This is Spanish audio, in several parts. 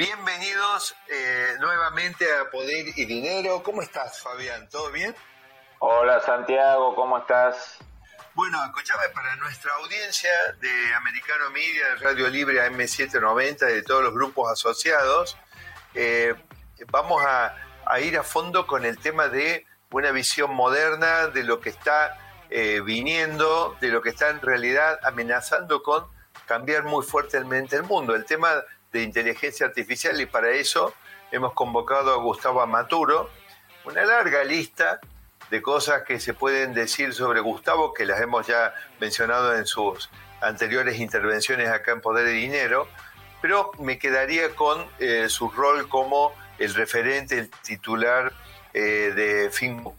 Bienvenidos eh, nuevamente a Poder y Dinero. ¿Cómo estás, Fabián? ¿Todo bien? Hola, Santiago, ¿cómo estás? Bueno, escúchame, para nuestra audiencia de Americano Media, de Radio Libre AM790, de todos los grupos asociados, eh, vamos a, ir a fondo con el tema de una visión moderna de lo que está eh, viniendo, de lo que está en realidad amenazando con cambiar muy fuertemente el mundo. El tema de inteligencia artificial y para eso hemos convocado a Gustavo Amaturo, una larga lista de cosas que se pueden decir sobre Gustavo, que las hemos ya mencionado en sus anteriores intervenciones acá en Poder y Dinero, pero me quedaría con eh, su rol como el referente, el titular eh, de Fingu,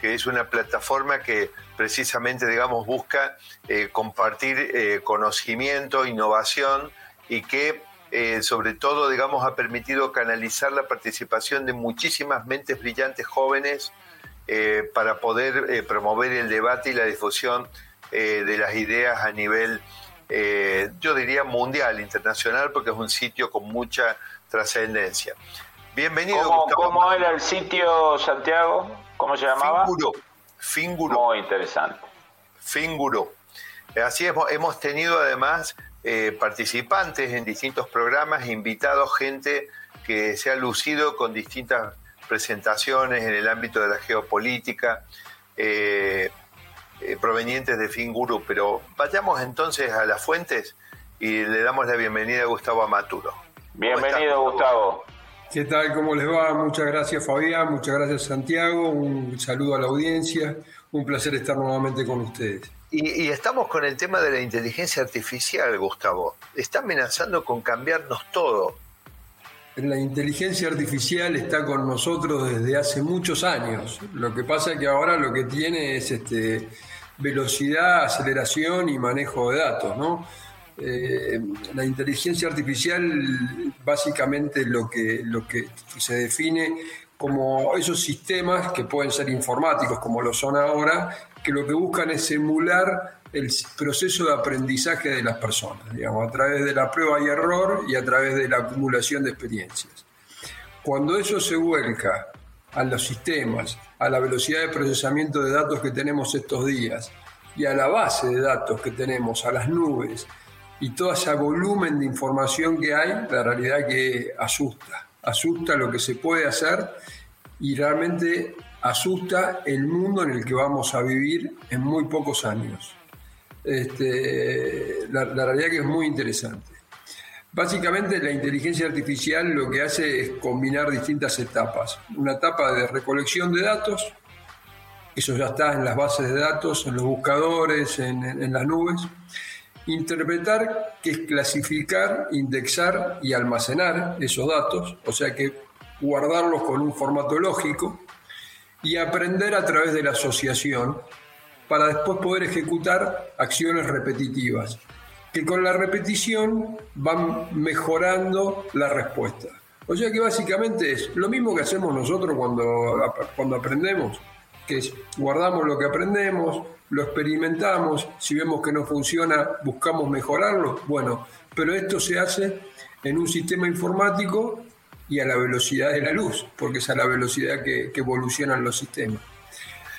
que es una plataforma que precisamente, digamos, busca eh, compartir conocimiento, innovación y que eh, sobre todo, digamos, ha permitido canalizar la participación de muchísimas mentes brillantes jóvenes eh, para poder eh, promover el debate y la difusión de las ideas a nivel, yo diría, mundial, internacional, porque es un sitio con mucha trascendencia. Bienvenido. ¿Cómo, ¿Cómo, era el sitio, Santiago? ¿Cómo se llamaba? Finguro. Finguro. Muy interesante. Finguro. Así hemos, hemos tenido además eh, participantes en distintos programas, invitados, gente que se ha lucido con distintas presentaciones en el ámbito de la geopolítica, eh, eh, provenientes de Finguru. Pero vayamos entonces a las fuentes y le damos la bienvenida a Gustavo Amaturo. Bienvenido, Gustavo. ¿Qué tal? ¿Cómo les va? Muchas gracias, Fabián. Muchas gracias, Santiago. Un saludo a la audiencia. Un placer estar nuevamente con ustedes. Y, estamos con el tema de la inteligencia artificial, Gustavo. Está amenazando con cambiarnos todo. La inteligencia artificial está con nosotros desde hace muchos años. Lo que pasa es que ahora lo que tiene es este, velocidad, aceleración y manejo de datos. ¿no? Eh, la inteligencia artificial básicamente lo que, lo que se define como esos sistemas que pueden ser informáticos como lo son ahora, que lo que buscan es emular el proceso de aprendizaje de las personas, digamos, a través de la prueba y error y a través de la acumulación de experiencias. Cuando eso se vuelca a los sistemas, a la velocidad de procesamiento de datos que tenemos estos días y a la base de datos que tenemos, a las nubes y todo ese volumen de información que hay, la realidad que asusta, asusta lo que se puede hacer y realmente asusta el mundo en el que vamos a vivir en muy pocos años. Este, la, realidad que es muy interesante. Básicamente la inteligencia artificial lo que hace es combinar distintas etapas. Una etapa de recolección de datos, eso ya está en las bases de datos, en los buscadores, en las nubes. Interpretar, que es clasificar, indexar y almacenar esos datos, o sea que guardarlos con un formato lógico y aprender a través de la asociación para después poder ejecutar acciones repetitivas, que con la repetición van mejorando la respuesta. O sea que básicamente es lo mismo que hacemos nosotros cuando, cuando aprendemos, que guardamos lo que aprendemos, lo experimentamos, si vemos que no funciona, buscamos mejorarlo. Bueno, pero esto se hace en un sistema informático y a la velocidad de la luz, porque es a la velocidad que, evolucionan los sistemas.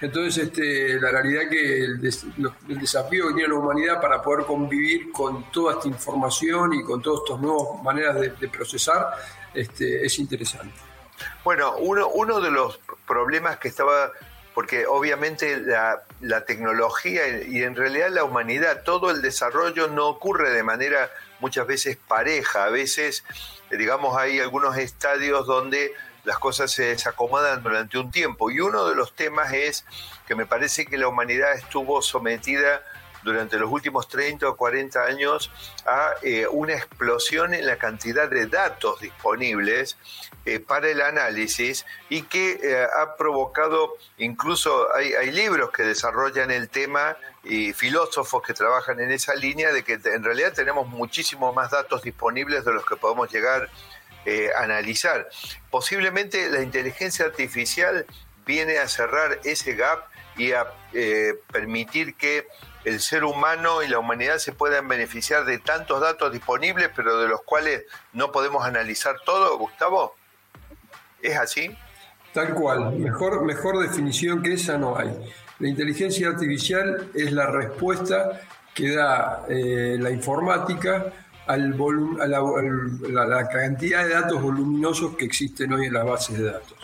Entonces, este, la realidad que el, desafío que tiene la humanidad para poder convivir con toda esta información y con todas estas nuevas maneras de, procesar este, es interesante. Bueno, uno de los problemas que estaba, porque obviamente la, tecnología y en realidad la humanidad, todo el desarrollo no ocurre de manera muchas veces pareja, a veces digamos, hay algunos estadios donde las cosas se desacomodan durante un tiempo. Y uno de los temas es que me parece que la humanidad estuvo sometida durante los últimos 30 o 40 años a eh, una explosión en la cantidad de datos disponibles eh, para el análisis y que eh, ha provocado, incluso hay, hay, libros que desarrollan el tema y filósofos que trabajan en esa línea de que en realidad tenemos muchísimos más datos disponibles de los que podemos llegar a analizar. Posiblemente la inteligencia artificial viene a cerrar ese gap y a permitir que el ser humano y la humanidad se puedan beneficiar de tantos datos disponibles, pero de los cuales no podemos analizar todo, Gustavo? ¿Es así? Tal cual, mejor, mejor definición que esa no hay. La inteligencia artificial es la respuesta que da eh, la informática al a, la, cantidad de datos voluminosos que existen hoy en las bases de datos.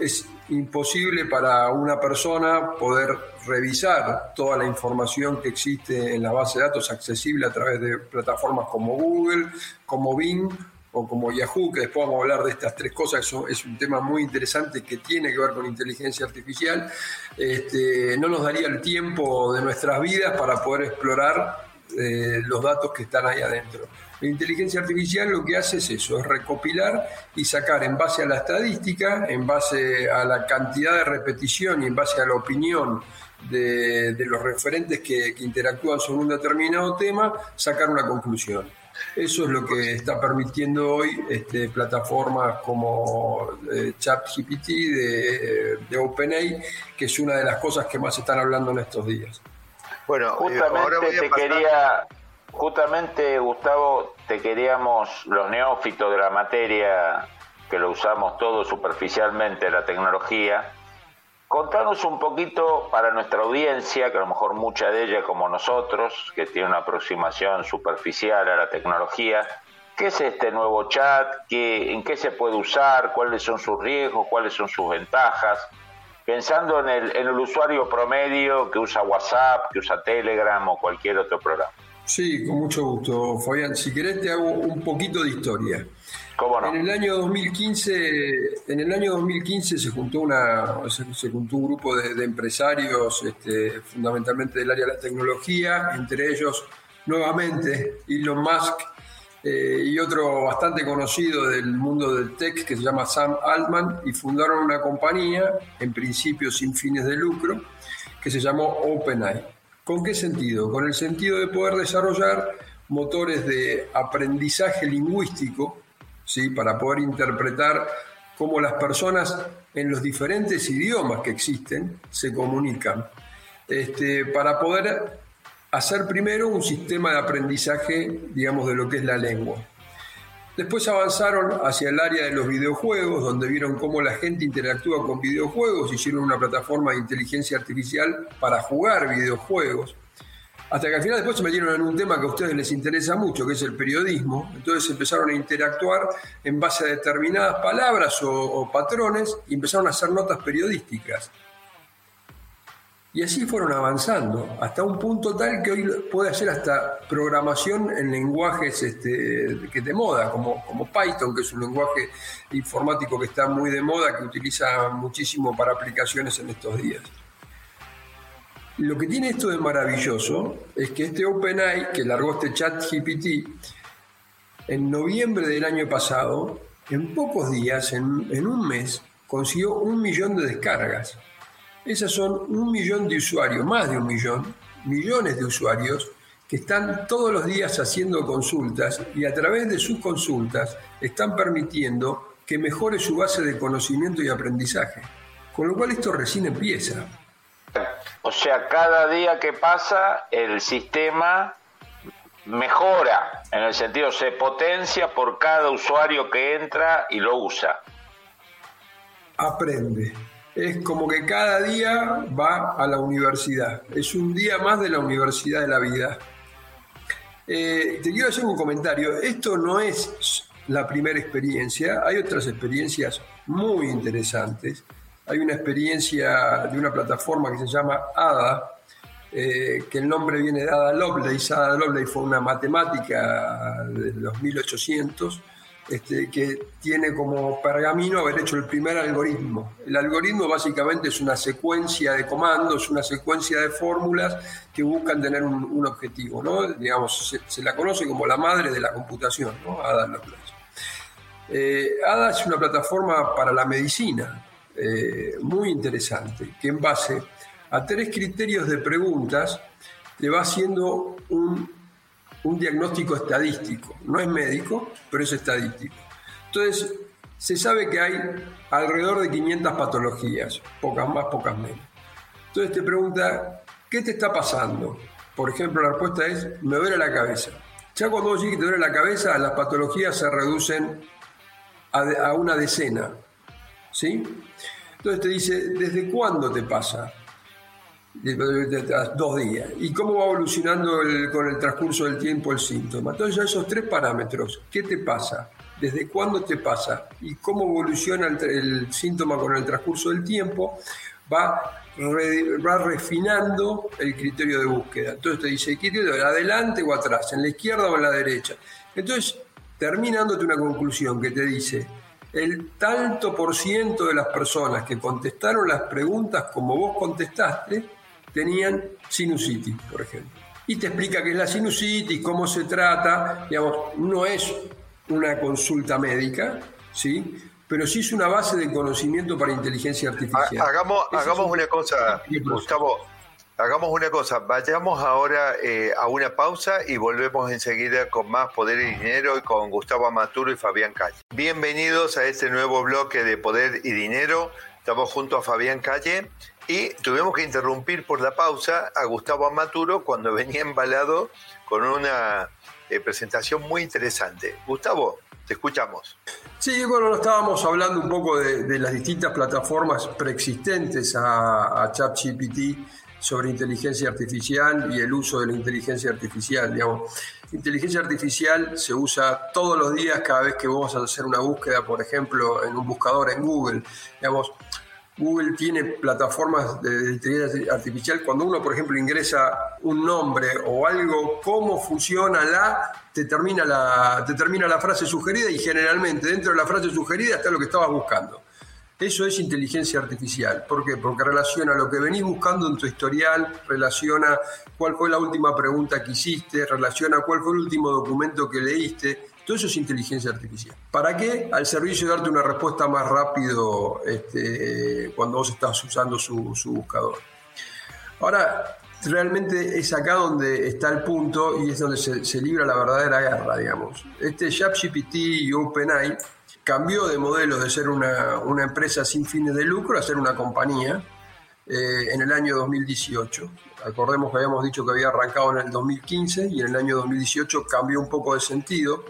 es imposible para una persona poder revisar toda la información que existe en la base de datos accesible a través de plataformas como Google, como Bing o como Yahoo, que después vamos a hablar de estas tres cosas, es un tema muy interesante que tiene que ver con inteligencia artificial, este, no nos daría el tiempo de nuestras vidas para poder explorar eh, los datos que están ahí adentro. La inteligencia artificial lo que hace es eso, es recopilar y sacar en base a la estadística, en base a la cantidad de repetición y en base a la opinión de, los referentes que, interactúan sobre un determinado tema, sacar una conclusión. Eso es lo que está permitiendo hoy este, plataformas como eh, ChatGPT de, de OpenAI, que es una de las cosas que más están hablando en estos días. Bueno, eh, justamente te quería, justamente Gustavo, te queríamos, los neófitos de la materia, que lo usamos todo superficialmente, la tecnología, contanos un poquito para nuestra audiencia, que a lo mejor mucha de ella como nosotros, que tiene una aproximación superficial a la tecnología, ¿qué es este nuevo chat? ¿Qué, ¿En qué se puede usar? ¿Cuáles son sus riesgos? ¿Cuáles son sus ventajas? Pensando en el, en el usuario promedio que usa WhatsApp, que usa Telegram o cualquier otro programa. Sí, con mucho gusto, Fabián. Si querés te hago un poquito de historia. ¿Cómo no? En el año 2015, en el año 2015 se juntó una, se, juntó un grupo de, empresarios, este, fundamentalmente del área de la tecnología, entre ellos nuevamente Elon Musk eh, y otro bastante conocido del mundo del tech que se llama Sam Altman y fundaron una compañía, en principio sin fines de lucro, que se llamó OpenAI. ¿Con qué sentido? Con el sentido de poder desarrollar motores de aprendizaje lingüístico, ¿sí? para poder interpretar cómo las personas en los diferentes idiomas que existen se comunican, este, para poder hacer primero un sistema de aprendizaje, digamos, de lo que es la lengua. Después avanzaron hacia el área de los videojuegos, donde vieron cómo la gente interactúa con videojuegos, hicieron una plataforma de inteligencia artificial para jugar videojuegos. Hasta que al final después se metieron en un tema que a ustedes les interesa mucho, que es el periodismo. Entonces empezaron a interactuar en base a determinadas palabras o, o patrones y empezaron a hacer notas periodísticas. Y así fueron avanzando, hasta un punto tal que hoy puede hacer hasta programación en lenguajes este, que de moda, como, como Python, que es un lenguaje informático que está muy de moda, que utiliza muchísimo para aplicaciones en estos días. Lo que tiene esto de maravilloso es que este OpenAI, que largó este chat GPT, en noviembre del año pasado, en pocos días, en, en un mes, consiguió un millón de descargas. Esas son un millón de usuarios, más de un millón, millones de usuarios que están todos los días haciendo consultas y a través de sus consultas están permitiendo que mejore su base de conocimiento y aprendizaje. Con lo cual esto recién empieza. O sea, cada día que pasa el sistema mejora, en el sentido se potencia por cada usuario que entra y lo usa. Aprende es como que cada día va a la universidad. Es un día más de la universidad de la vida. Eh, te quiero hacer un comentario. Esto no es la primera experiencia. Hay otras experiencias muy interesantes. Hay una experiencia de una plataforma que se llama ADA, eh, que el nombre viene de Ada Lovelace. Ada Lovelace fue una matemática de los 1800 este, que tiene como pergamino haber hecho el primer algoritmo. El algoritmo básicamente es una secuencia de comandos, una secuencia de fórmulas que buscan tener un, objetivo. ¿no? Digamos, se, la conoce como la madre de la computación, ¿no? Ada Lovelace. Eh, Ada es una plataforma para la medicina eh, muy interesante, que en base a tres criterios de preguntas le va haciendo un un diagnóstico estadístico. No es médico, pero es estadístico. Entonces, se sabe que hay alrededor de 500 patologías, pocas más, pocas menos. Entonces te pregunta, ¿qué te está pasando? Por ejemplo, la respuesta es, me duele la cabeza. Ya cuando vos que te duele la cabeza, las patologías se reducen a, una decena. ¿Sí? Entonces te dice, ¿desde cuándo te pasa? Dos días. ¿Y cómo va evolucionando con el transcurso del tiempo el síntoma? Entonces, esos tres parámetros, ¿qué te pasa? ¿Desde cuándo te pasa? ¿Y cómo evoluciona el, síntoma con el transcurso del tiempo? Va, va refinando el criterio de búsqueda. Entonces te dice, ¿qué adelante o atrás? ¿En la izquierda o en la derecha? Entonces, termina dándote una conclusión que te dice, el tanto por ciento de las personas que contestaron las preguntas como vos contestaste, tenían sinusitis, por ejemplo. Y te explica qué es la sinusitis, cómo se trata, digamos, no es una consulta médica, ¿sí? pero sí es una base de conocimiento para inteligencia artificial. Hagamos, hagamos una cosa, Gustavo, hagamos una cosa, vayamos ahora eh, a una pausa y volvemos enseguida con más Poder y Dinero y con Gustavo Amaturo y Fabián Calle. Bienvenidos a este nuevo bloque de Poder y Dinero. Estamos junto a Fabián Calle y tuvimos que interrumpir por la pausa a Gustavo Amaturo cuando venía embalado con una eh, presentación muy interesante. Gustavo, te escuchamos. Sí, bueno, estábamos hablando un poco de, las distintas plataformas preexistentes a, a ChatGPT sobre inteligencia artificial y el uso de la inteligencia artificial. Digamos. Inteligencia artificial se usa todos los días cada vez que vamos a hacer una búsqueda, por ejemplo, en un buscador en Google. Digamos, Google tiene plataformas de inteligencia artificial. Cuando uno, por ejemplo, ingresa un nombre o algo, cómo funciona la, te termina la, la frase sugerida y generalmente dentro de la frase sugerida está lo que estabas buscando. Eso es inteligencia artificial. ¿Por qué? Porque relaciona lo que venís buscando en tu historial, relaciona cuál fue la última pregunta que hiciste, relaciona cuál fue el último documento que leíste todo eso es inteligencia artificial. ¿Para qué? Al servicio de darte una respuesta más rápido este, cuando vos estás usando su, buscador. Ahora, realmente es acá donde está el punto y es donde se, libra la verdadera guerra, digamos. Este ChatGPT y OpenAI cambió de modelo de ser una, empresa sin fines de lucro a ser una compañía eh, en el año 2018. Acordemos que habíamos dicho que había arrancado en el 2015 y en el año 2018 cambió un poco de sentido.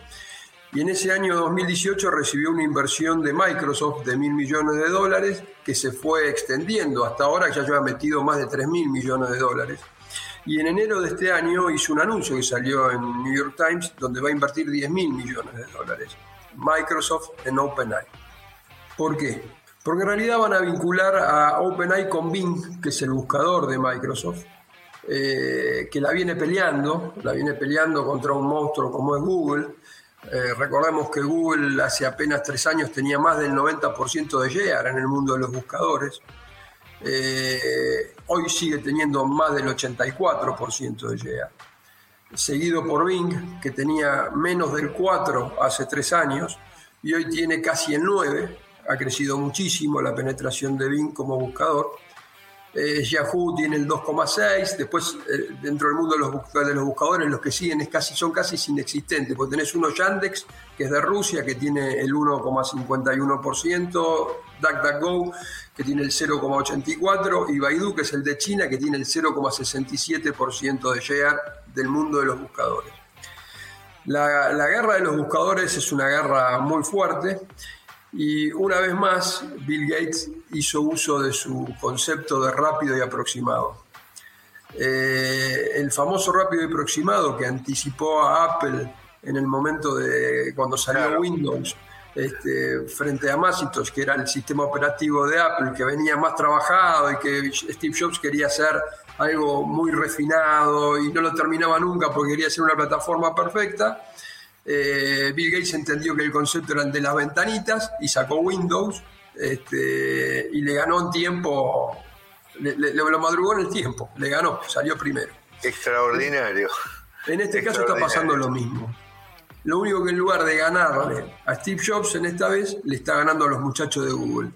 Y en ese año 2018 recibió una inversión de Microsoft de mil millones de dólares que se fue extendiendo. Hasta ahora ya lleva metido más de 3 mil millones de dólares. Y en enero de este año hizo un anuncio que salió en New York Times donde va a invertir 10 mil millones de dólares. Microsoft en OpenAI. ¿Por qué? Porque en realidad van a vincular a OpenAI con Bing, que es el buscador de Microsoft, eh, que la viene peleando, la viene peleando contra un monstruo como es Google. Eh, recordemos que Google hace apenas tres años tenía más del 90% de share en el mundo de los buscadores. Eh, hoy sigue teniendo más del 84% de share. Seguido por Bing, que tenía menos del 4 hace tres años y hoy tiene casi el 9. Ha crecido muchísimo la penetración de Bing como buscador. Eh, Yahoo tiene el 2,6, después eh, dentro del mundo de los, buscadores los que siguen es casi, son casi inexistentes, porque tenés uno Yandex, que es de Rusia, que tiene el 1,51%, DuckDuckGo, que tiene el 0,84%, y Baidu, que es el de China, que tiene el 0,67% de share del mundo de los buscadores. La guerra de los buscadores es una guerra muy fuerte y una vez más, Bill Gates hizo uso de su concepto de rápido y aproximado. Eh, el famoso rápido y aproximado que anticipó a Apple en el momento de cuando salió Windows este, frente a Macintosh, que era el sistema operativo de Apple, que venía más trabajado y que Steve Jobs quería hacer algo muy refinado y no lo terminaba nunca porque quería ser una plataforma perfecta. Eh, Bill Gates entendió que el concepto era el de las ventanitas y sacó Windows este, y le ganó en tiempo, le, lo madrugó en el tiempo, le ganó, salió primero. Extraordinario. En este caso está pasando lo mismo. Lo único que en lugar de ganarle a Steve Jobs en esta vez, le está ganando a los muchachos de Google.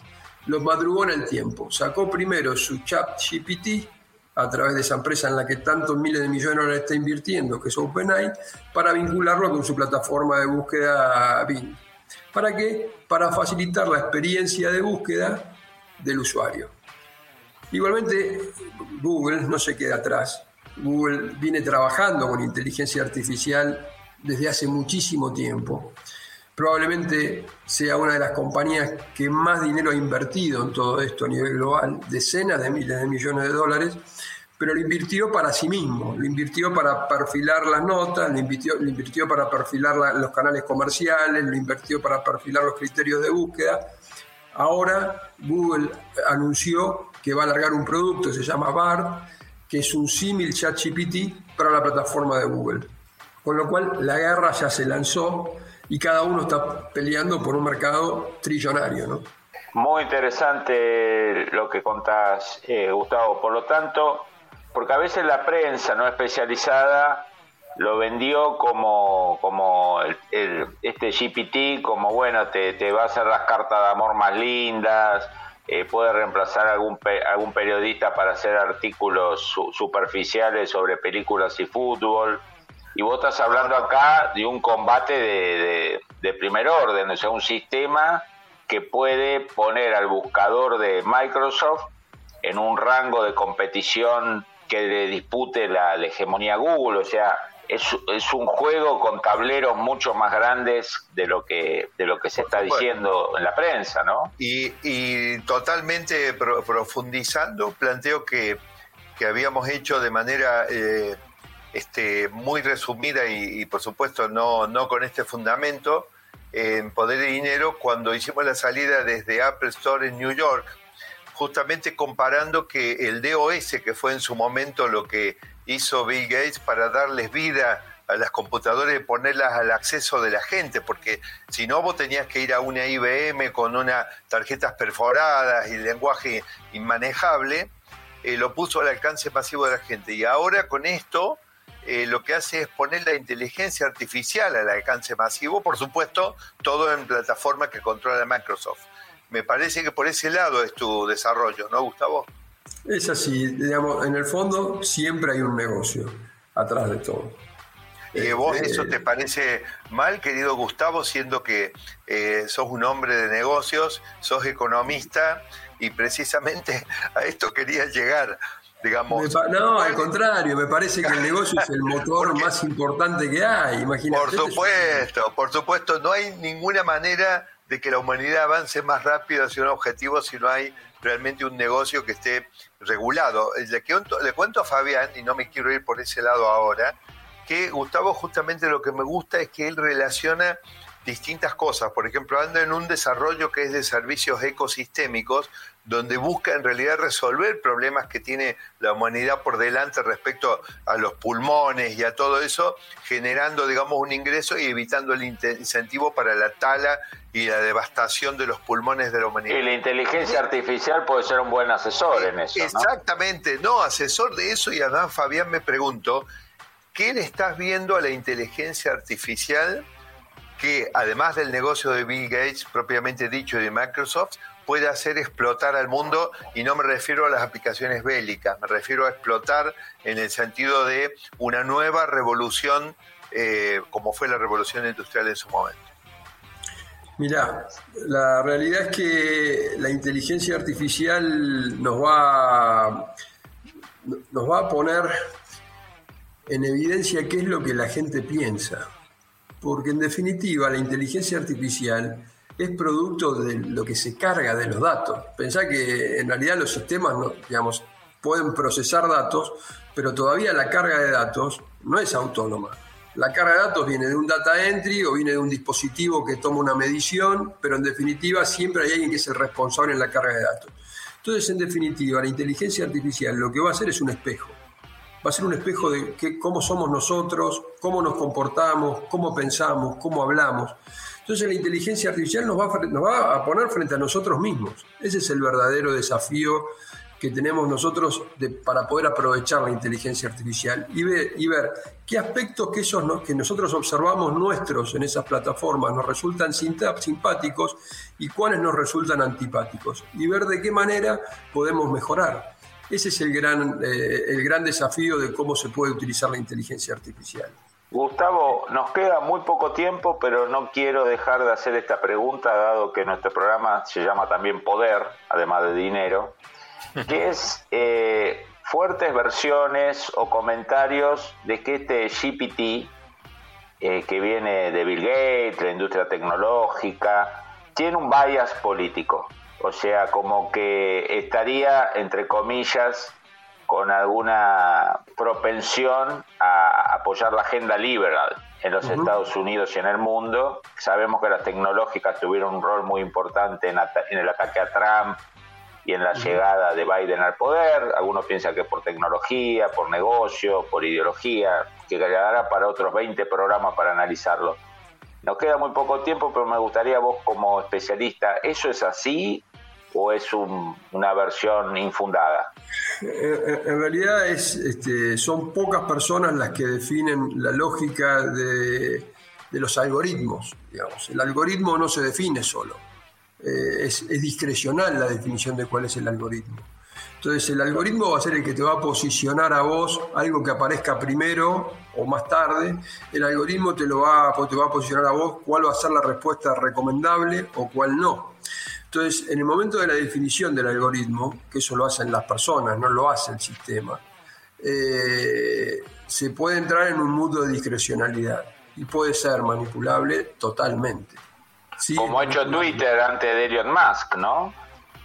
Los madrugó en el tiempo. Sacó primero su chat GPT a través de esa empresa en la que tantos miles de millones de dólares está invirtiendo, que es OpenAI, para vincularlo con su plataforma de búsqueda Bing. ¿Para qué? Para facilitar la experiencia de búsqueda del usuario. Igualmente, Google no se queda atrás. Google viene trabajando con inteligencia artificial desde hace muchísimo tiempo. Probablemente sea una de las compañías que más dinero ha invertido en todo esto a nivel global, decenas de miles de millones de dólares, pero lo invirtió para sí mismo, lo invirtió para perfilar las notas, lo invirtió, lo invirtió para perfilar los canales comerciales, lo invirtió para perfilar los criterios de búsqueda. Ahora Google anunció que va a alargar un producto, se llama BART, que es un símil ChatGPT para la plataforma de Google. Con lo cual la guerra ya se lanzó y cada uno está peleando por un mercado trillonario, ¿no? Muy interesante lo que contás, eh, Gustavo. Por lo tanto, porque a veces la prensa no especializada lo vendió como, como este GPT, como bueno, te, te, va a hacer las cartas de amor más lindas, eh, puede reemplazar algún, algún periodista para hacer artículos superficiales sobre películas y fútbol. Y vos estás hablando acá de un combate de, de, primer orden, o sea, un sistema que puede poner al buscador de Microsoft en un rango de competición que le dispute la, hegemonía Google, o sea, es, es, un juego con tableros mucho más grandes de lo que de lo que se está diciendo en la prensa, ¿no? Y, y totalmente profundizando, planteo que, que, habíamos hecho de manera eh, este, muy resumida y, por supuesto no, no con este fundamento en Poder y Dinero cuando hicimos la salida desde Apple Store en New York, justamente comparando que el DOS, que fue en su momento lo que hizo Bill Gates para darles vida a las computadoras y ponerlas al acceso de la gente, porque si no vos tenías que ir a una IBM con unas tarjetas perforadas y lenguaje inmanejable, eh, lo puso al alcance masivo de la gente. Y ahora con esto eh, lo que hace es poner la inteligencia artificial al alcance masivo, por supuesto, todo en plataforma que controla Microsoft. Me parece que por ese lado es tu desarrollo, ¿no, Gustavo? Es así, digamos, en el fondo siempre hay un negocio atrás de todo. ¿Y vos este, eso te parece mal, querido Gustavo, siendo que eh, sos un hombre de negocios, sos economista y precisamente a esto quería llegar? No, al contrario, me parece que el negocio es el motor más importante que hay. Imagínate. Por supuesto, por supuesto, no hay ninguna manera de que la humanidad avance más rápido hacia un objetivo si no hay realmente un negocio que esté regulado. Le, le cuento a Fabián, y no me quiero ir por ese lado ahora, que Gustavo justamente lo que me gusta es que él relaciona distintas cosas. Por ejemplo, anda en un desarrollo que es de servicios ecosistémicos, donde busca en realidad resolver problemas que tiene la humanidad por delante respecto a los pulmones y a todo eso, generando, digamos, un ingreso y evitando el incentivo para la tala y la devastación de los pulmones de la humanidad. Y la inteligencia artificial puede ser un buen asesor en eso. Exactamente, no, asesor de eso y además, Fabián, me pregunto, ¿qué le estás viendo a la inteligencia artificial que, además del negocio de Bill Gates propiamente dicho de Microsoft, puede hacer explotar al mundo y no me refiero a las aplicaciones bélicas, me refiero a explotar en el sentido de una nueva revolución eh, como fue la revolución industrial en su momento. Mira, la realidad es que la inteligencia artificial nos va, nos va a poner en evidencia qué es lo que la gente piensa. Porque en definitiva la inteligencia artificial es producto de lo que se carga de los datos. Pensá que en realidad los sistemas, digamos, pueden procesar datos, pero todavía la carga de datos no es autónoma. La carga de datos viene de un data entry o viene de un dispositivo que toma una medición, pero en definitiva siempre hay alguien que es el responsable en la carga de datos. Entonces, en definitiva, la inteligencia artificial lo que va a hacer es un espejo. Va a ser un espejo de cómo somos nosotros, cómo nos comportamos, cómo pensamos, cómo hablamos. Entonces la inteligencia artificial nos va, a, nos va a poner frente a nosotros mismos. Ese es el verdadero desafío que tenemos nosotros para poder aprovechar la inteligencia artificial y ver, qué aspectos que, esos, que nosotros observamos nuestros en esas plataformas nos resultan simpáticos y cuáles nos resultan antipáticos y ver de qué manera podemos mejorar. Ese es el gran, eh, el gran desafío de cómo se puede utilizar la inteligencia artificial. Gustavo, nos queda muy poco tiempo, pero no quiero dejar de hacer esta pregunta, dado que nuestro programa se llama también Poder, además de dinero. que es eh, fuertes versiones o comentarios de que este GPT, eh, que viene de Bill Gates, la industria tecnológica, tiene un bias político. O sea, como que estaría, entre comillas, con alguna propensión a apoyar la agenda liberal en los Estados Unidos y en el mundo. Sabemos que las tecnológicas tuvieron un rol muy importante en, el ataque a Trump y en la llegada de Biden al poder. Algunos piensan que por tecnología, por negocio, por ideología, que quedará para otros 20 programas para analizarlo. Nos queda muy poco tiempo, pero me gustaría vos como especialista, ¿eso es así o es una versión infundada? Eh, eh, en realidad es, este, son pocas personas las que definen la lógica de, los algoritmos. Digamos. El algoritmo no se define solo, eh, es, discrecional la definición de cuál es el algoritmo. Entonces el algoritmo va a ser el que te va a posicionar a vos algo que aparezca primero o más tarde. El algoritmo te, lo va, te va a posicionar a vos cuál va a ser la respuesta recomendable o cuál no. Entonces, en el momento de la definición del algoritmo, que eso lo hacen las personas, no lo hace el sistema, eh, se puede entrar en un mundo de discrecionalidad y puede ser manipulable totalmente. Como ha hecho Twitter antes de Elon Musk, ¿no?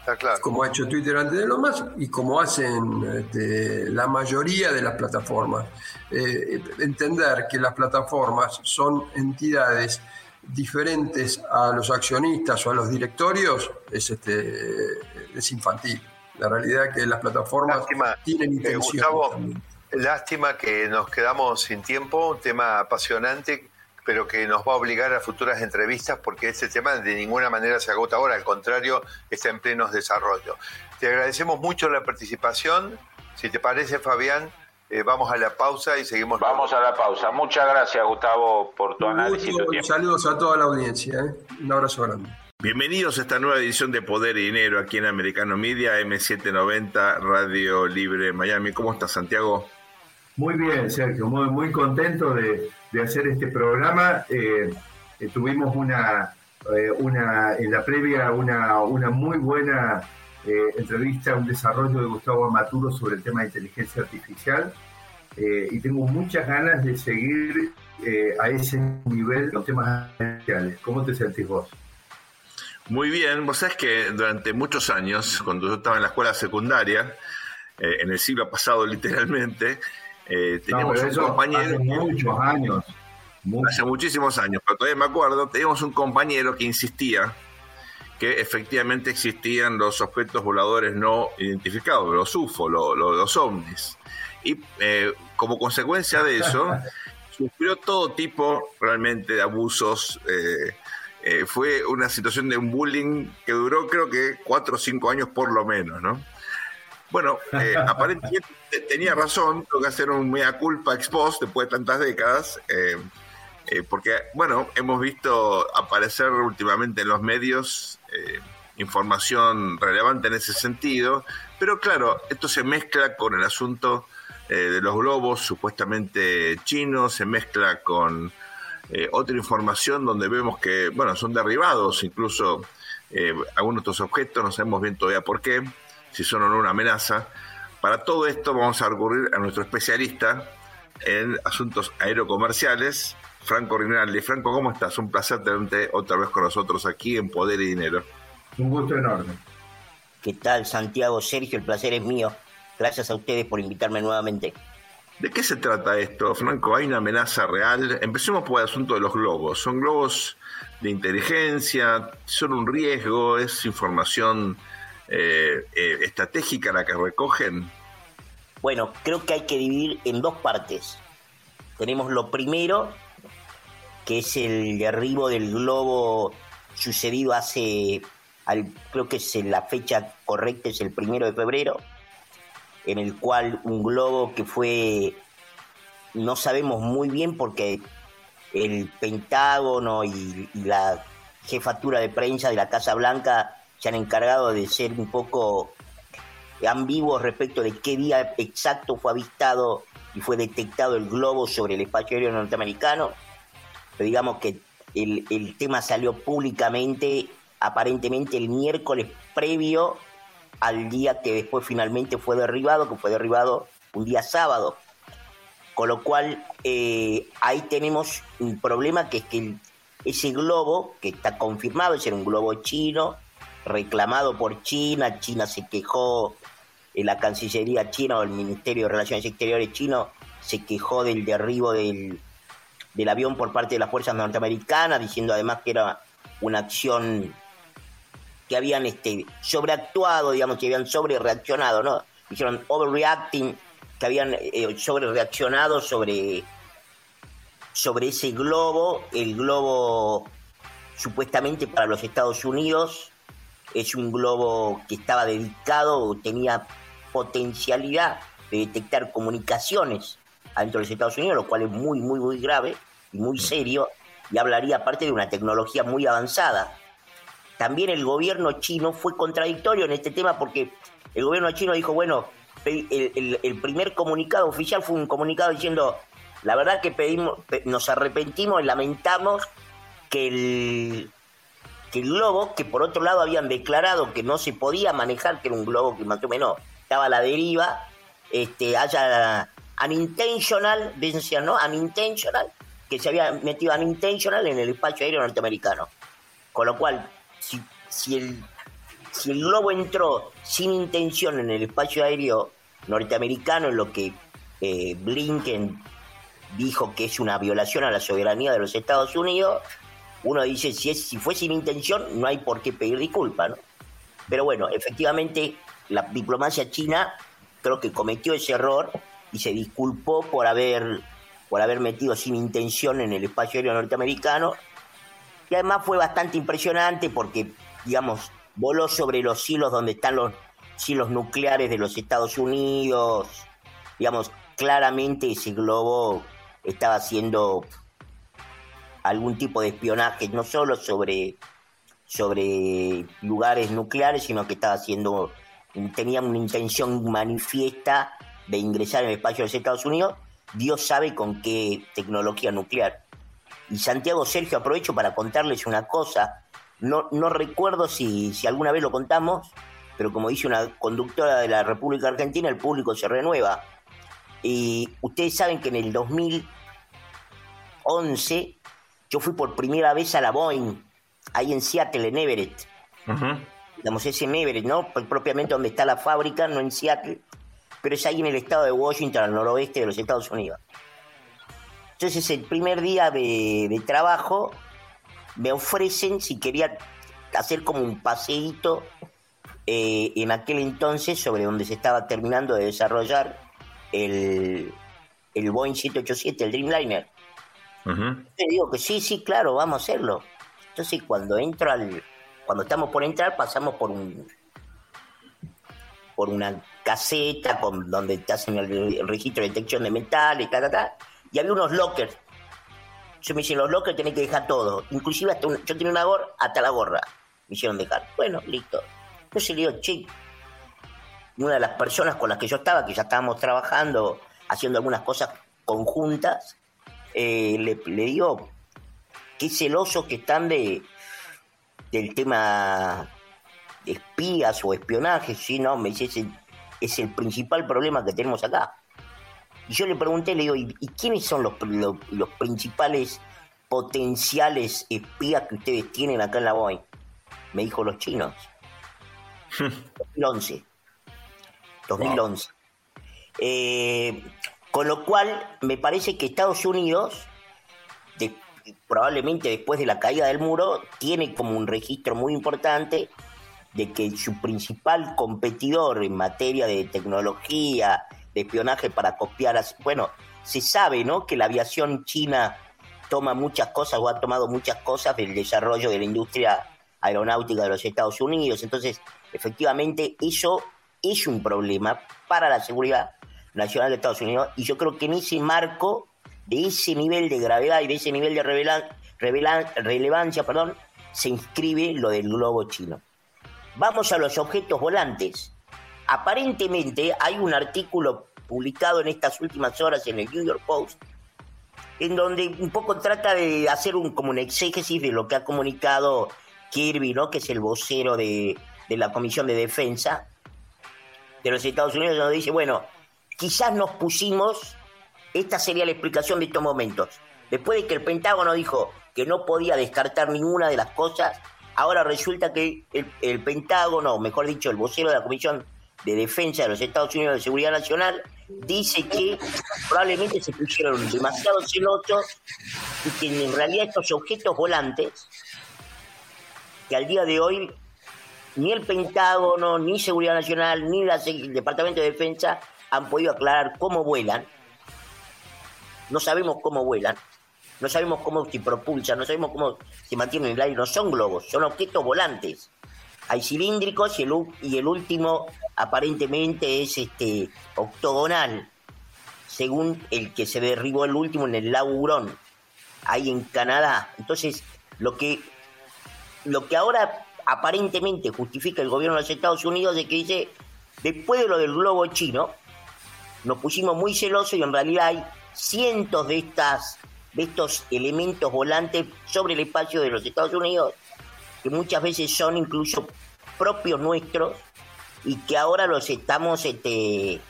Está claro. Como ha hecho Twitter antes de Elon Musk y como hacen este, la mayoría de las plataformas. Eh, entender que las plataformas son entidades diferentes a los accionistas o a los directorios es, este, es infantil. La realidad es que las plataformas tienen eh, intención. lástima que nos quedamos sin tiempo, un tema apasionante, pero que nos va a obligar a futuras entrevistas porque este tema de ninguna manera se agota ahora, al contrario, está en pleno desarrollo. Te agradecemos mucho la participación. Si te parece, Fabián, eh, vamos a la pausa y seguimos. Vamos a la pausa. Muchas gracias, Gustavo, por tu análisis. Saludos a toda la audiencia. ¿eh? Un abrazo grande. Bienvenidos a esta nueva edición de Poder y Dinero aquí en Americano Media, M790, Radio Libre Miami. ¿Cómo estás, Santiago? Muy bien, Sergio. Muy, contento de, hacer este programa. Eh, tuvimos una, una, en la previa una, una muy buena eh, entrevista, un desarrollo de Gustavo Amaturo sobre el tema de inteligencia artificial eh, y tengo muchas ganas de seguir eh, a ese nivel los temas artificiales. ¿Cómo te sentís vos? Muy bien, vos sabés que durante muchos años, cuando yo estaba en la escuela secundaria, en el siglo pasado literalmente, teníamos un compañero... Hace muchos años. Hace muchísimos años, pero todavía me acuerdo, teníamos un compañero que insistía que efectivamente existían los objetos voladores no identificados, los UFO, los ovnis. Y eh, como consecuencia de eso, sufrió todo tipo realmente de abusos. Eh, eh, fue una situación de un bullying que duró creo que cuatro o cinco años por lo menos, ¿no? Bueno, aparentemente tenía razón, tengo que hacer un mea culpa ex post después de tantas décadas, porque, bueno, hemos visto aparecer últimamente en los medios eh, información relevante en ese sentido, pero claro, esto se mezcla con el asunto eh, de los globos supuestamente chinos, se mezcla con eh, otra información donde vemos que, bueno, son derribados incluso algunos de estos objetos, no sabemos bien todavía por qué, si son o no una amenaza. Para todo esto vamos a recurrir a nuestro especialista en asuntos aerocomerciales, Franco Rinaldi. Franco, ¿cómo estás? Un placer tenerte otra vez con nosotros aquí en Poder y Dinero. Un gusto enorme. ¿Qué tal, Santiago? Sergio, el placer es mío. Gracias a ustedes por invitarme nuevamente. ¿De qué se trata esto, Franco? ¿Hay una amenaza real? Empecemos por el asunto de los globos. ¿Son globos de inteligencia? ¿Son un riesgo? ¿Es información eh, eh, estratégica la que recogen? Bueno, creo que hay que dividir en dos partes. Tenemos lo primero, que es el derribo del globo sucedido hace, creo que es la fecha correcta, es el primero de febrero, en el cual un globo que fue, no sabemos muy bien porque el Pentágono y, la jefatura de prensa de la Casa Blanca se han encargado de ser un poco ambiguos respecto de qué día exacto fue avistado y fue detectado el globo sobre el espacio aéreo norteamericano digamos que el, tema salió públicamente, aparentemente el miércoles previo al día que después finalmente fue derribado, que fue derribado un día sábado. Con lo cual eh, ahí tenemos un problema que es que ese globo, que está confirmado, es un globo chino, reclamado por China, China se quejó, en la Cancillería china o el Ministerio de Relaciones Exteriores chino se quejó del derribo del, del avión por parte de las fuerzas norteamericanas, diciendo además que era una acción que habían este, sobreactuado, digamos, que habían sobrereaccionado, ¿no? Dijeron overreacting, que habían eh, sobrereaccionado sobre, sobre ese globo. El globo, supuestamente para los Estados Unidos, es un globo que estaba dedicado, tenía potencialidad de detectar comunicaciones adentro de los Estados Unidos, lo cual es muy, muy, muy grave y muy serio, y hablaría aparte de una tecnología muy avanzada. También el gobierno chino fue contradictorio en este tema porque el gobierno chino dijo, bueno, el, primer comunicado oficial fue un comunicado diciendo, la verdad que pedimos, nos arrepentimos y lamentamos que el, que el globo, que por otro lado habían declarado que no se podía manejar, que era un globo que más o menos estaba a la deriva, este, haya unintentional, decían, ¿no? Unintentional, que se había metido unintentional en el espacio aéreo norteamericano. Con lo cual, si, si, el, si el globo entró sin intención en el espacio aéreo norteamericano, en lo que eh, Blinken dijo que es una violación a la soberanía de los Estados Unidos, uno dice, si, fue sin intención, no hay por qué pedir disculpas, ¿no? Pero bueno, efectivamente, la diplomacia china creo que cometió ese error y se disculpó por haber, por haber metido sin intención en el espacio aéreo norteamericano y además fue bastante impresionante porque, digamos, voló sobre los hilos donde están los hilos nucleares de los Estados Unidos. Digamos, claramente ese globo estaba haciendo algún tipo de espionaje, no solo sobre, sobre lugares nucleares, sino que estaba haciendo, tenía una intención manifiesta de ingresar en el espacio de los Estados Unidos, Dios sabe con qué tecnología nuclear. Y Santiago Sergio, aprovecho para contarles una cosa. No, no recuerdo si, si alguna vez lo contamos, pero como dice una conductora de la República Argentina, el público se renueva. Y ustedes saben que en el 2011 yo fui por primera vez a la Boeing, ahí en Seattle, en Everett. Digamos, es en Everett, ¿no? Propiamente donde está la fábrica, no en Seattle, pero es ahí en el estado de Washington, al noroeste de los Estados Unidos. Entonces el primer día de, trabajo me ofrecen si quería hacer como un paseíto eh, en aquel entonces sobre donde se estaba terminando de desarrollar el, el Boeing 787, el Dreamliner. Le digo que sí, sí, claro, vamos a hacerlo. Entonces cuando entro al, cuando estamos por entrar pasamos por un por una caseta con donde te hacen el, registro de detección de metal y tal, tal, y había unos lockers. Yo me hicieron los lockers tenés que dejar todo, inclusive hasta yo tenía una gorra, hasta la gorra me hicieron dejar. Bueno, listo. Entonces le digo, che, una de las personas con las que yo estaba, que ya estábamos trabajando, haciendo algunas cosas conjuntas, eh, le, digo, qué celosos que están de del tema de espías o espionaje, sí, no, me dice, es el principal problema que tenemos acá. Y yo le pregunté, le digo, ¿y, quiénes son los, los, principales potenciales espías que ustedes tienen acá en la Boeing? Me dijo los chinos. 2011. 2011. Eh, con lo cual, me parece que Estados Unidos, probablemente después de la caída del muro, tiene como un registro muy importante de que su principal competidor en materia de tecnología, de espionaje para copiar. Bueno, se sabe, ¿no? Que la aviación china toma muchas cosas o ha tomado muchas cosas del desarrollo de la industria aeronáutica de los Estados Unidos. Entonces, efectivamente, eso es un problema para la seguridad nacional de Estados Unidos y yo creo que en ese marco de ese nivel de gravedad y de ese nivel de relevancia, perdón, se inscribe lo del globo chino. Vamos a los objetos volantes aparentemente hay un artículo publicado en estas últimas horas en el New York Post, en donde un poco trata de hacer un, como un exégesis de lo que ha comunicado Kirby, ¿no? que es el vocero de, la Comisión de Defensa, de los Estados Unidos donde dice, bueno, quizás nos pusimos, esta sería la explicación de estos momentos. Después de que el Pentágono dijo que no podía descartar ninguna de las cosas, ahora resulta que el, Pentágono, mejor dicho, el vocero de la Comisión de Defensa de los Estados Unidos de Seguridad Nacional, dice que probablemente se pusieron demasiado celosos y que en realidad estos objetos volantes, que al día de hoy ni el Pentágono, ni Seguridad Nacional, ni el Departamento de Defensa han podido aclarar cómo vuelan. No sabemos cómo vuelan, no sabemos cómo se propulsan, no sabemos cómo se mantienen en el aire. No son globos, son objetos volantes. Hay cilíndricos y el, y el último aparentemente es este octogonal, según el que se derribó el último en el lago Hurón, ahí en Canadá. Entonces, lo que, lo que ahora aparentemente justifica el gobierno de los Estados Unidos es que dice, después de lo del globo chino, nos pusimos muy celosos y en realidad hay cientos de estas de estos elementos volantes sobre el espacio de los Estados Unidos que muchas veces son incluso propios nuestros y que ahora los estamos este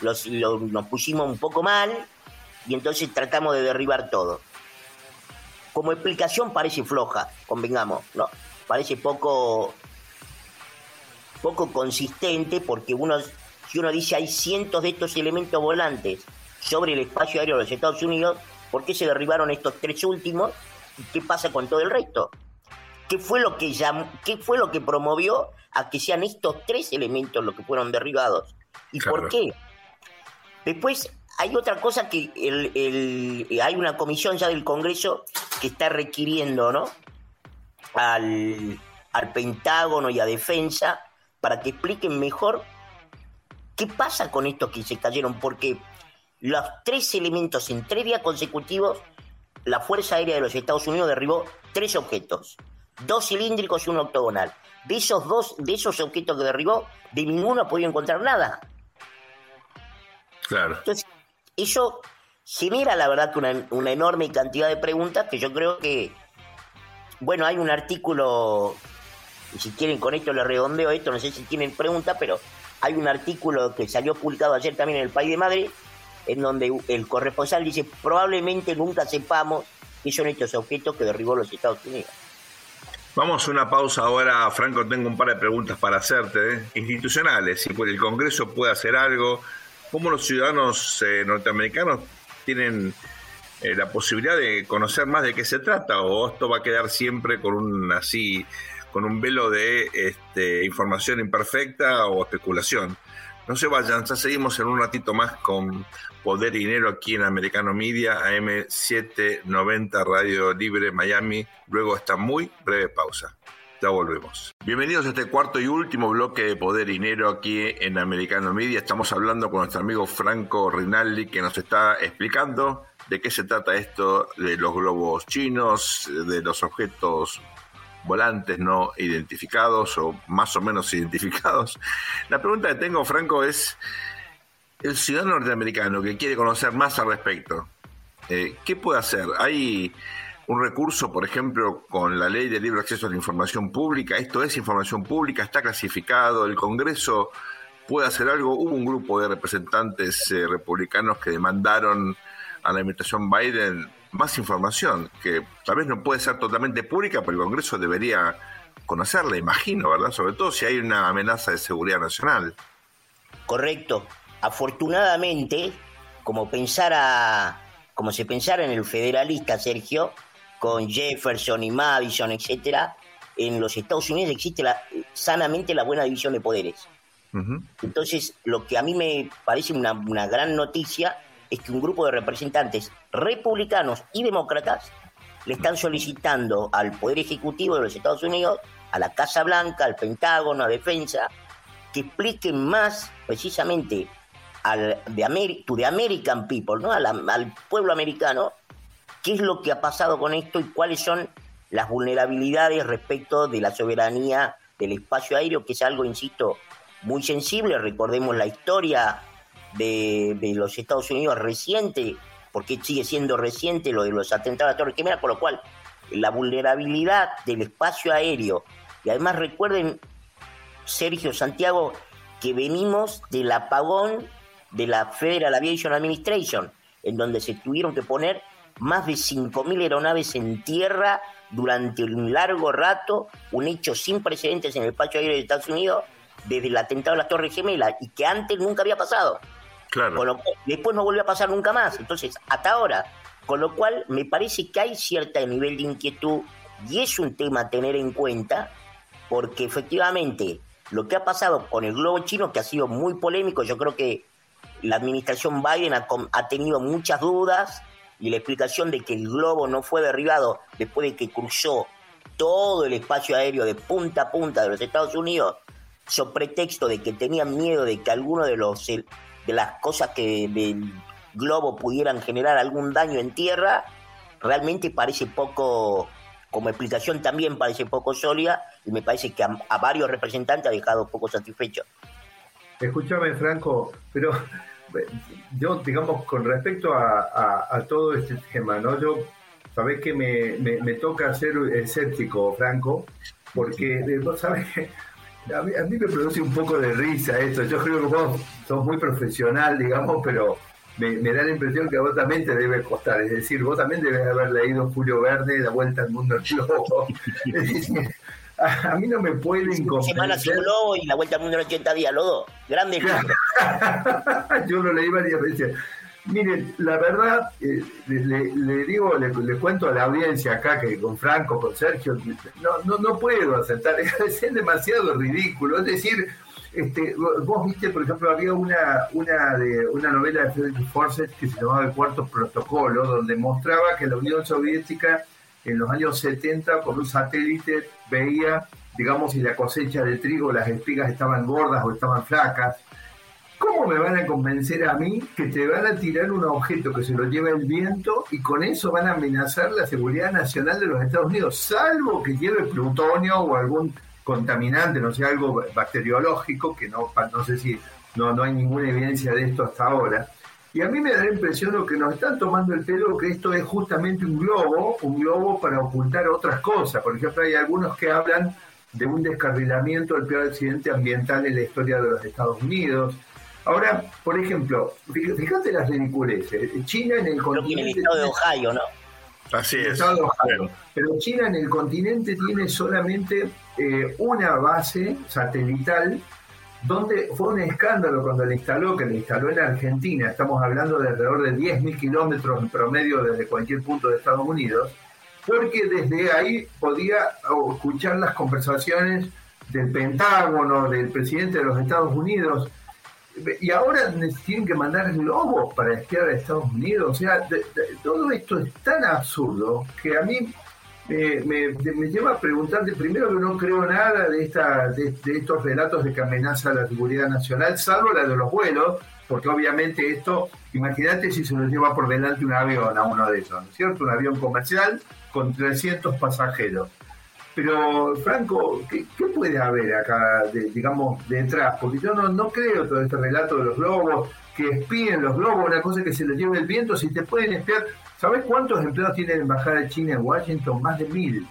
los, nos pusimos un poco mal y entonces tratamos de derribar todo. Como explicación parece floja convengamos no parece poco poco consistente porque uno si uno dice hay cientos de estos elementos volantes sobre el espacio aéreo de los Estados Unidos, ¿por qué se derribaron estos tres últimos? ¿Y qué pasa con todo el resto? ¿Qué fue lo que qué fue lo que promovió a que sean estos tres elementos los que fueron derribados? ¿Y por qué? Después hay otra cosa que hay una comisión ya del Congreso que está requiriendo, ¿no? Al, al Pentágono y a Defensa para que expliquen mejor ¿Qué pasa con estos que se cayeron? Porque los tres elementos en tres días consecutivos, la Fuerza Aérea de los Estados Unidos derribó tres objetos, dos cilíndricos y uno octogonal. De esos dos, de esos objetos que derribó, de ninguno ha podido encontrar nada. Claro. Entonces, eso genera la verdad una, una enorme cantidad de preguntas que yo creo que, bueno, hay un artículo, y si quieren con esto le redondeo esto, no sé si tienen preguntas, pero hay un artículo que salió publicado ayer también en el País de Madrid, en donde el corresponsal dice, probablemente nunca sepamos qué son estos objetos que derribó los Estados Unidos. Vamos a una pausa ahora, Franco, tengo un par de preguntas para hacerte, ¿eh? institucionales, si el Congreso puede hacer algo, cómo los ciudadanos eh, norteamericanos tienen eh, la posibilidad de conocer más de qué se trata, o esto va a quedar siempre con un así con un velo de este, información imperfecta o especulación. No se vayan, ya seguimos en un ratito más con Poder y Dinero aquí en Americano Media, AM790 Radio Libre Miami, luego esta muy breve pausa. Ya volvemos. Bienvenidos a este cuarto y último bloque de Poder y Dinero aquí en Americano Media. Estamos hablando con nuestro amigo Franco Rinaldi que nos está explicando de qué se trata esto de los globos chinos, de los objetos volantes no identificados o más o menos identificados. La pregunta que tengo, Franco, es el ciudadano norteamericano que quiere conocer más al respecto, eh, ¿qué puede hacer? ¿Hay un recurso, por ejemplo, con la ley de libre acceso a la información pública? ¿Esto es información pública? ¿Está clasificado? ¿El Congreso puede hacer algo? Hubo un grupo de representantes eh, republicanos que demandaron a la administración Biden más información, que tal vez no puede ser totalmente pública, pero el Congreso debería conocerla, imagino, ¿verdad? Sobre todo si hay una amenaza de seguridad nacional. Correcto. Afortunadamente, como pensara, como se pensara en el federalista, Sergio, con Jefferson y Madison, etcétera, en los Estados Unidos existe la, sanamente la buena división de poderes. Entonces, lo que a mí me parece una, una gran noticia es que un grupo de representantes republicanos y demócratas le están solicitando al Poder Ejecutivo de los Estados Unidos, a la Casa Blanca, al Pentágono, a Defensa, que expliquen más precisamente al de, to the American people, ¿no? al pueblo americano, qué es lo que ha pasado con esto y cuáles son las vulnerabilidades respecto de la soberanía del espacio aéreo, que es algo, insisto, muy sensible. Recordemos la historia de, los Estados Unidos reciente, porque sigue siendo reciente lo de los atentados a Torre Gemela, por lo cual la vulnerabilidad del espacio aéreo, y además recuerden, Sergio Santiago, que venimos del apagón de la Federal Aviation Administration, en donde se tuvieron que poner más de 5.000 aeronaves en tierra durante un largo rato, un hecho sin precedentes en el espacio aéreo de Estados Unidos, desde el atentado de las Torres Gemelas, y que antes nunca había pasado. Claro. después no volvió a pasar nunca más. Entonces, hasta ahora. Con lo cual, me parece que hay cierto nivel de inquietud, y es un tema a tener en cuenta, porque efectivamente lo que ha pasado con el globo chino, que ha sido muy polémico, yo creo que la administración Biden ha, ha tenido muchas dudas y la explicación de que el globo no fue derribado después de que cruzó todo el espacio aéreo de punta a punta de los Estados Unidos, sobre pretexto de que tenían miedo de que alguno de los de las cosas que del globo pudieran generar algún daño en tierra, realmente parece poco, como explicación también parece poco sólida y me parece que a, varios representantes ha dejado poco satisfechos. Escúchame, Franco, pero yo, digamos, con respecto a, todo este tema, ¿no? Yo, sabés que me, me, toca ser escéptico, Franco, porque vos sabés que a mí, me produce un poco de risa esto. Yo creo que vos sos muy profesional, digamos, pero me, da la impresión que a vos también te debe costar. Es decir, vos también debes haber leído Julio Verde, La Vuelta al Mundo en Globo. a, mí no me pueden convencer. Semana sin globo y La Vuelta al Mundo en 80 días, los dos. Grande Yo lo leí varias veces. Miren, la verdad, eh, le, digo, le, cuento a la audiencia acá que con Franco, con Sergio, no, no, no puedo aceptar, es demasiado ridículo. Es decir, este, vos viste, por ejemplo, había una, una, de, una novela de Frederick Forsyth que se llamaba El Cuarto Protocolo, donde mostraba que la Unión Soviética en los años 70 con un satélite veía, digamos, si la cosecha de trigo, las espigas estaban gordas o estaban flacas ¿Cómo me van a convencer a mí que te van a tirar un objeto que se lo lleva el viento y con eso van a amenazar la seguridad nacional de los Estados Unidos? Salvo que lleve plutonio o algún contaminante, no sé, algo bacteriológico, que no, no sé si no, no hay ninguna evidencia de esto hasta ahora. Y a mí me da la impresión de que nos están tomando el pelo que esto es justamente un globo, un globo para ocultar otras cosas. Por ejemplo, hay algunos que hablan de un descarrilamiento del peor accidente ambiental en la historia de los Estados Unidos. Ahora, por ejemplo, fíjate las ridiculeces. China en el continente. En el estado de Ohio, ¿no? Así es. Estado de Ohio. Pero China en el continente tiene solamente eh, una base satelital donde fue un escándalo cuando la instaló, que la instaló en Argentina. Estamos hablando de alrededor de 10.000 kilómetros en promedio desde cualquier punto de Estados Unidos, porque desde ahí podía escuchar las conversaciones del Pentágono, del presidente de los Estados Unidos y ahora tienen que mandar globos para espiar a Estados Unidos. O sea, todo esto es tan absurdo que a mí me, lleva a preguntarte, primero que no creo nada de, esta, de, estos relatos de que amenaza la seguridad nacional, salvo la de los vuelos, porque obviamente esto, imagínate si se nos lleva por delante un avión a uno de esos, ¿no es cierto? Un avión comercial con 300 pasajeros. Pero, Franco, ¿qué, puede haber acá, digamos, detrás? Porque yo no, no creo todo este relato de los globos, que espíen los globos, una cosa que se les lleve el viento, si te pueden espiar. ¿Sabes cuántos empleados tiene la Embajada de China en Washington? Más de mil.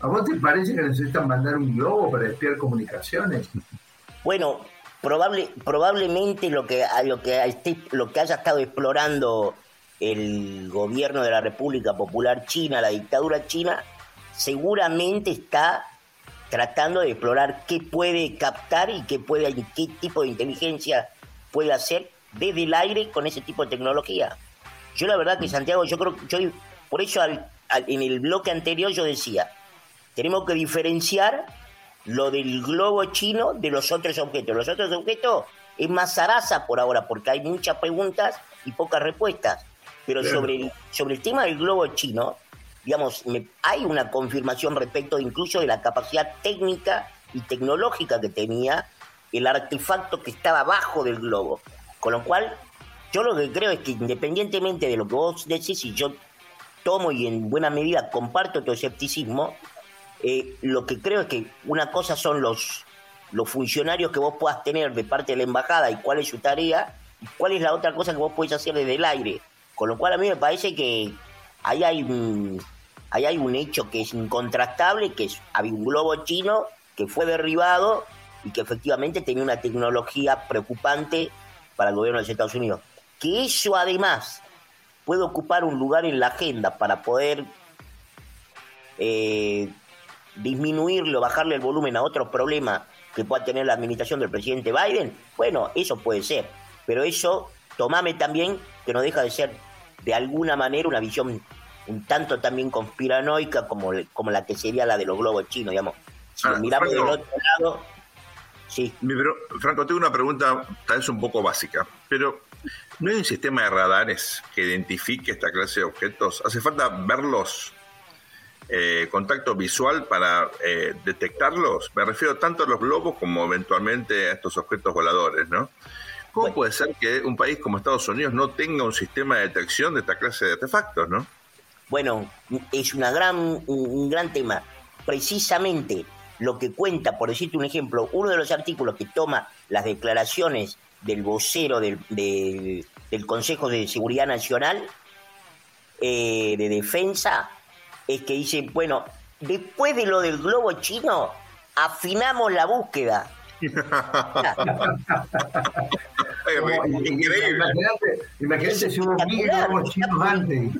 ¿A vos te parece que necesitan mandar un globo para espiar comunicaciones? Bueno, probable, probablemente lo que, lo, que, lo que haya estado explorando el gobierno de la República Popular China, la dictadura china, seguramente está tratando de explorar qué puede captar y qué puede qué tipo de inteligencia puede hacer desde el aire con ese tipo de tecnología. Yo la verdad que Santiago, yo creo yo por eso en el bloque anterior yo decía, tenemos que diferenciar lo del globo chino de los otros objetos. Los otros objetos es más zaraza por ahora porque hay muchas preguntas y pocas respuestas. Pero sobre sobre el tema del globo chino, digamos, hay una confirmación respecto incluso de la capacidad técnica y tecnológica que tenía el artefacto que estaba abajo del globo. Con lo cual, yo lo que creo es que independientemente de lo que vos decís, y yo tomo y en buena medida comparto tu escepticismo, eh, lo que creo es que una cosa son los, los funcionarios que vos puedas tener de parte de la embajada y cuál es su tarea, y cuál es la otra cosa que vos podés hacer desde el aire. Con lo cual a mí me parece que ahí hay un, ahí hay un hecho que es incontrastable, que es, había un globo chino que fue derribado y que efectivamente tenía una tecnología preocupante para el gobierno de los Estados Unidos. Que eso además puede ocupar un lugar en la agenda para poder eh, disminuirlo, bajarle el volumen a otros problemas que pueda tener la administración del presidente Biden, bueno, eso puede ser. Pero eso, tomame también que no deja de ser de alguna manera una visión un tanto también conspiranoica como, como la que sería la de los globos chinos, digamos. Si ah, miramos del otro lado, sí. Pero, Franco, tengo una pregunta tal vez un poco básica, pero ¿no hay un sistema de radares que identifique esta clase de objetos? ¿Hace falta verlos eh, contacto visual para eh, detectarlos? Me refiero tanto a los globos como eventualmente a estos objetos voladores, ¿no? ¿Cómo puede ser que un país como Estados Unidos no tenga un sistema de detección de esta clase de artefactos, no? Bueno, es una gran, un gran tema. Precisamente lo que cuenta, por decirte un ejemplo, uno de los artículos que toma las declaraciones del vocero del, del Consejo de Seguridad Nacional eh, de Defensa es que dice, bueno, después de lo del globo chino, afinamos la búsqueda. Imagínate, si hubo mil globos chinos antes.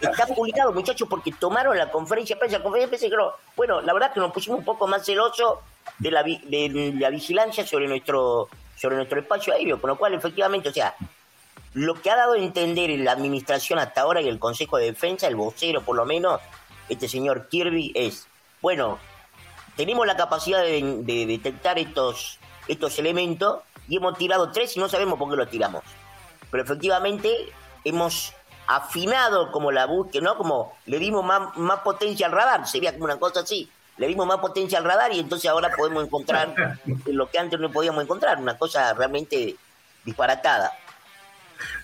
Está publicado, muchachos, porque tomaron la conferencia de prensa. La conferencia de bueno, la verdad que nos pusimos un poco más celosos de la, de la vigilancia sobre nuestro, sobre nuestro espacio aéreo, con lo cual, efectivamente, o sea, lo que ha dado a entender en la administración hasta ahora y el Consejo de Defensa, el vocero por lo menos, este señor Kirby, es, bueno, tenemos la capacidad de, detectar estos, estos elementos y hemos tirado tres y no sabemos por qué los tiramos. Pero efectivamente hemos afinado como la búsqueda, ¿no? Como le dimos más, más potencia al radar, sería como una cosa así. Le dimos más potencia al radar y entonces ahora podemos encontrar lo que antes no podíamos encontrar, una cosa realmente disparatada.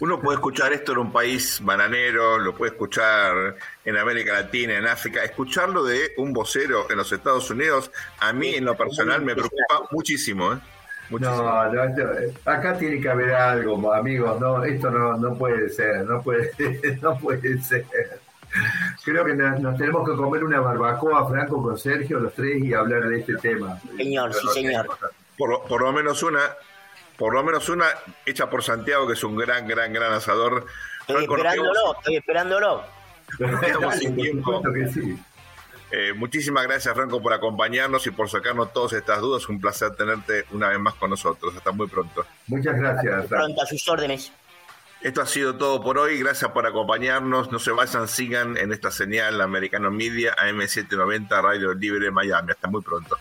Uno puede escuchar esto en un país bananero, lo puede escuchar en América Latina, en África. Escucharlo de un vocero en los Estados Unidos, a mí en lo personal me preocupa muchísimo. ¿eh? No, acá tiene que haber algo, amigos. No, esto no, no puede ser, no puede, no puede ser. Creo que nos, tenemos que comer una barbacoa, Franco, con Sergio, los tres, y hablar de este tema. Señor, sí, señor. Por, por lo menos una por lo menos una hecha por Santiago, que es un gran, gran, gran asador. Estoy esperándolo, estoy esperándolo. sin tiempo. Eh, muchísimas gracias, Franco, por acompañarnos y por sacarnos todas estas dudas. Un placer tenerte una vez más con nosotros. Hasta muy pronto. Muchas gracias. Pronto, a sus órdenes. Esto ha sido todo por hoy. Gracias por acompañarnos. No se vayan, sigan en esta señal Americano Media AM790 Radio Libre Miami. Hasta muy pronto.